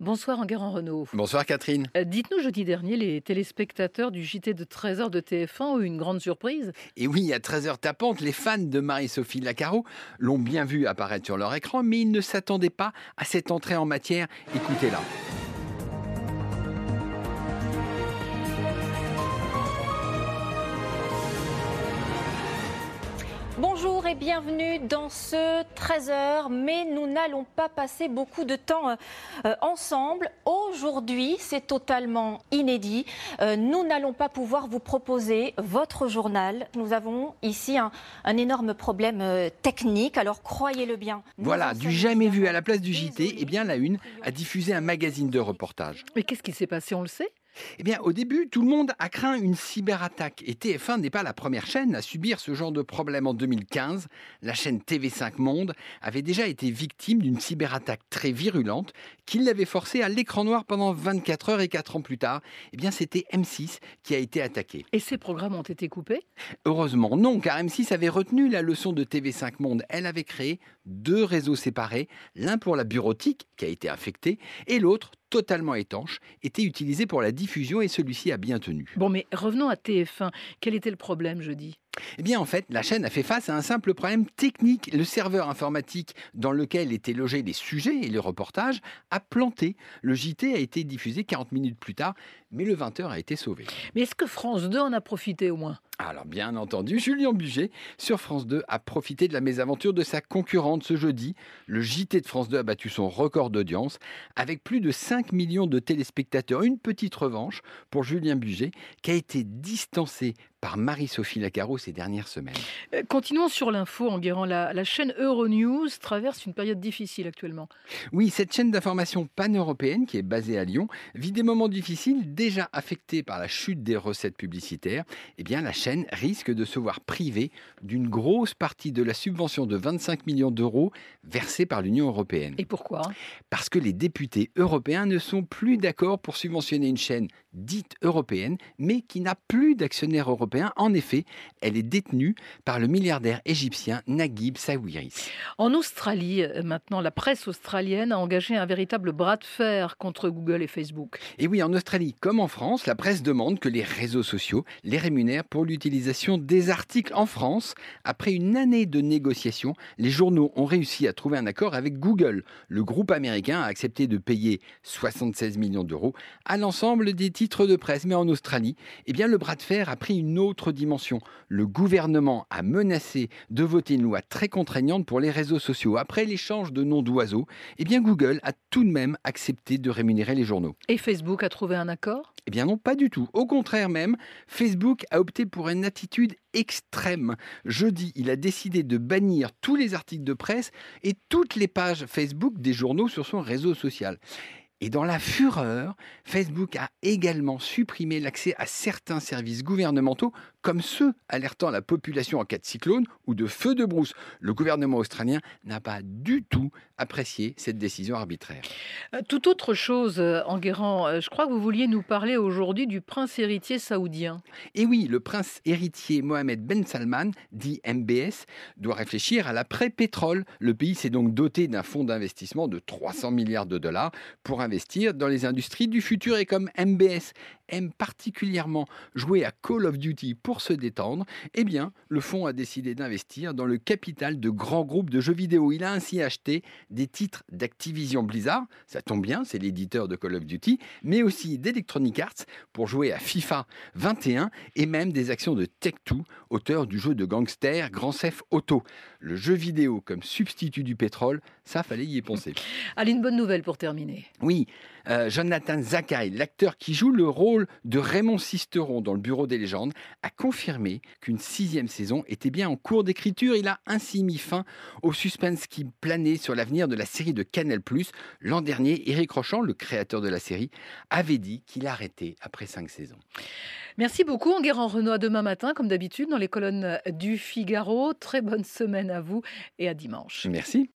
Bonsoir Enguerrand Renault. Bonsoir Catherine. Euh, Dites-nous, jeudi dernier, les téléspectateurs du JT de 13h de TF1 ont eu une grande surprise. Et oui, à 13h tapante, les fans de Marie-Sophie Lacaro l'ont bien vu apparaître sur leur écran, mais ils ne s'attendaient pas à cette entrée en matière. Écoutez-la. Bonjour et bienvenue dans ce 13h, mais nous n'allons pas passer beaucoup de temps euh, ensemble. Aujourd'hui, c'est totalement inédit. Euh, nous n'allons pas pouvoir vous proposer votre journal. Nous avons ici un, un énorme problème euh, technique, alors croyez-le bien. Voilà, du jamais vu à la place du JT, eh bien la Une a diffusé un magazine de reportage. Mais qu'est-ce qui s'est passé, on le sait? Eh bien, au début, tout le monde a craint une cyberattaque. Et TF1 n'est pas la première chaîne à subir ce genre de problème. En 2015, la chaîne TV5 Monde avait déjà été victime d'une cyberattaque très virulente qui l'avait forcé à l'écran noir pendant 24 heures et 4 ans plus tard. Eh bien, c'était M6 qui a été attaqué. Et ces programmes ont été coupés? Heureusement non, car M6 avait retenu la leçon de TV5 Monde. Elle avait créé deux réseaux séparés, l'un pour la bureautique, qui a été affecté, et l'autre, totalement étanche, était utilisé pour la diffusion et celui-ci a bien tenu. Bon, mais revenons à TF1. Quel était le problème jeudi Eh bien, en fait, la chaîne a fait face à un simple problème technique. Le serveur informatique dans lequel étaient logés les sujets et les reportages a planté. Le JT a été diffusé 40 minutes plus tard, mais le 20h a été sauvé. Mais est-ce que France 2 en a profité au moins? Alors, bien entendu, Julien Buget, sur France 2, a profité de la mésaventure de sa concurrente ce jeudi. Le JT de France 2 a battu son record d'audience avec plus de 5 millions de téléspectateurs. Une petite revanche pour Julien Buget, qui a été distancé par Marie-Sophie Lacaro ces dernières semaines. Euh, Continuons sur l'info, Enguerrand. La, la chaîne Euronews traverse une période difficile actuellement. Oui, cette chaîne d'information pan-européenne qui est basée à Lyon vit des moments difficiles déjà affectés par la chute des recettes publicitaires. Eh bien, la chaîne risque de se voir privée d'une grosse partie de la subvention de 25 millions d'euros versée par l'Union européenne. Et pourquoi? Parce que les députés européens ne sont plus d'accord pour subventionner une chaîne dite européenne, mais qui n'a plus d'actionnaire européen. En effet, elle est détenue par le milliardaire égyptien Naguib Sawiris. En Australie, euh, maintenant, la presse australienne a engagé un véritable bras de fer contre Google et Facebook. Et oui, en Australie comme en France, la presse demande que les réseaux sociaux les rémunèrent pour l'utilisation des articles en France. Après une année de négociations, les journaux ont réussi à trouver un accord avec Google. Le groupe américain a accepté de payer 76 millions d'euros à l'ensemble des titres de presse. Mais en Australie, eh bien, le bras de fer a pris une autre dimension. Le gouvernement a menacé de voter une loi très contraignante pour les réseaux sociaux. Après l'échange de noms d'oiseaux, eh bien, Google a tout de même accepté de rémunérer les journaux. Et Facebook a trouvé un accord? Eh bien non, pas du tout. Au contraire même, Facebook a opté pour une attitude extrême. Jeudi, il a décidé de bannir tous les articles de presse et toutes les pages Facebook des journaux sur son réseau social. Et dans la fureur, Facebook a également supprimé l'accès à certains services gouvernementaux, comme ceux alertant la population en cas de cyclone ou de feu de brousse. Le gouvernement australien n'a pas du tout apprécié cette décision arbitraire. Euh, Tout autre chose, euh, Enguerrand, euh, je crois que vous vouliez nous parler aujourd'hui du prince héritier saoudien. Et oui, le prince héritier Mohamed Ben Salman, dit MBS, doit réfléchir à l'après-pétrole. Le pays s'est donc doté d'un fonds d'investissement de 300 milliards de dollars pour investir dans les industries du futur. Et comme MBS aime particulièrement jouer à Call of Duty pour se détendre, eh bien, le fonds a décidé d'investir dans le capital de grands groupes de jeux vidéo. Il a ainsi acheté des titres d'Activision Blizzard, ça tombe bien, c'est l'éditeur de Call of Duty, mais aussi d'Electronic Arts pour jouer à FIFA 21 et même des actions de Tech2, auteur du jeu de gangster Grand Theft Auto. Le jeu vidéo comme substitut du pétrole, ça fallait y penser. Allez, une bonne nouvelle pour terminer. Oui, euh, Jonathan Zakai, l'acteur qui joue le rôle de Raymond Sisteron dans le Bureau des légendes, a confirmé qu'une sixième saison était bien en cours d'écriture. Il a ainsi mis fin au suspense qui planait sur l'avenir de la série de Canal+. L'an dernier, Éric Rochant, le créateur de la série, avait dit qu'il arrêtait après cinq saisons. Merci beaucoup, Enguerrand. À demain matin, comme d'habitude, dans les colonnes du Figaro. Très bonne semaine à vous et à dimanche. Merci.